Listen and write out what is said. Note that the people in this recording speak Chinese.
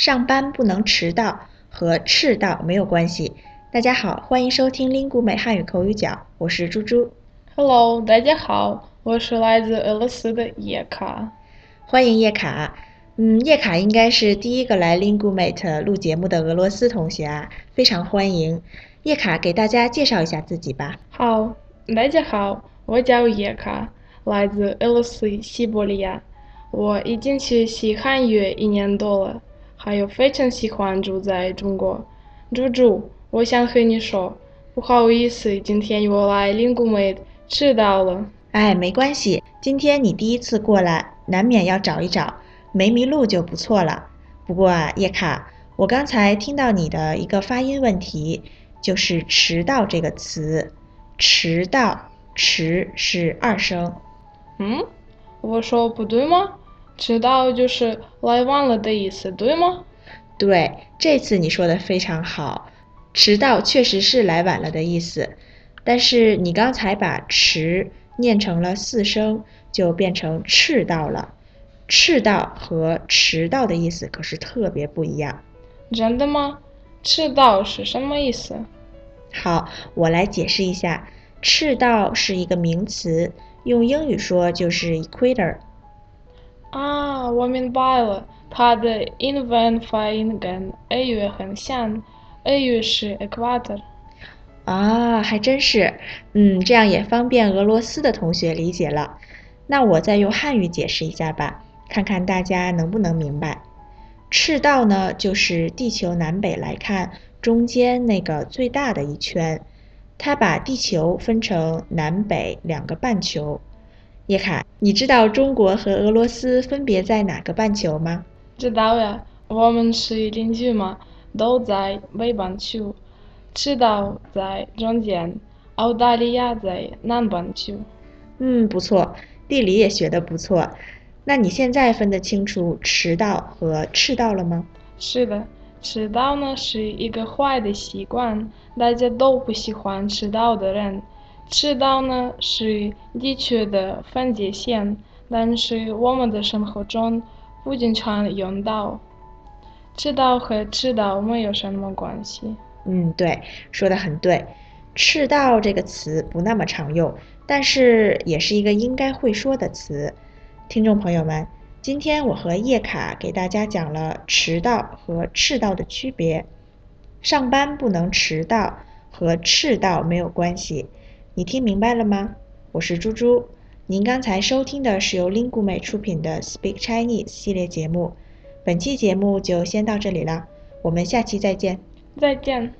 上班不能迟到和迟到没有关系。大家好，欢迎收听 Lingu 美汉语口语角，我是猪猪。Hello，大家好，我是来自俄罗斯的叶卡。欢迎叶卡。嗯，叶卡应该是第一个来 Lingu Mate 录节目的俄罗斯同学啊，非常欢迎。叶卡给大家介绍一下自己吧。好，大家好，我叫叶卡，来自俄罗斯西伯利亚。我已经学习汉语一年多了，还有非常喜欢住在中国。猪猪，我想和你说，不好意思，今天我来 Lingu Mate 迟到了。哎，没关系，今天你第一次过来，难免要找一找，没迷路就不错了。不过啊，叶卡，我刚才听到你的一个发音问题，就是“迟到”这个词，迟到，迟是二声。嗯，我说不对吗？迟到就是来晚了的意思，对吗？对，这次你说的非常好，迟到确实是来晚了的意思，但是你刚才把“迟”念成了四声，就变成“赤道”了。赤道和迟到的意思可是特别不一样。真的吗？赤道是什么意思？好，我来解释一下，赤道是一个名词，用英语说就是 equator。啊，我明白了，它的英文发音跟 A 语很像，，A 语是 equator。啊，还真是，嗯，这样也方便俄罗斯的同学理解了。那我再用汉语解释一下吧，看看大家能不能明白。赤道呢，就是地球南北来看中间那个最大的一圈，它把地球分成南北两个半球。叶卡，你知道中国和俄罗斯分别在哪个半球吗？知道呀，我们是邻居嘛，都在北半球，赤道在中间，澳大利亚在南半球。嗯，不错，地理也学得不错。那你现在分得清楚迟到和赤道了吗？是的，迟到呢是一个坏的习惯，大家都不喜欢迟到的人。迟到呢是地球的分界线，但是我们的生活中不经常用到。迟到和迟到没有什么关系。嗯，对，说的很对。赤道这个词不那么常用，但是也是一个应该会说的词。听众朋友们，今天我和叶卡给大家讲了迟到和赤道的区别。上班不能迟到，和赤道没有关系。你听明白了吗？我是猪猪。您刚才收听的是由 Lingu 美出品的 Speak Chinese 系列节目。本期节目就先到这里了，我们下期再见。再见。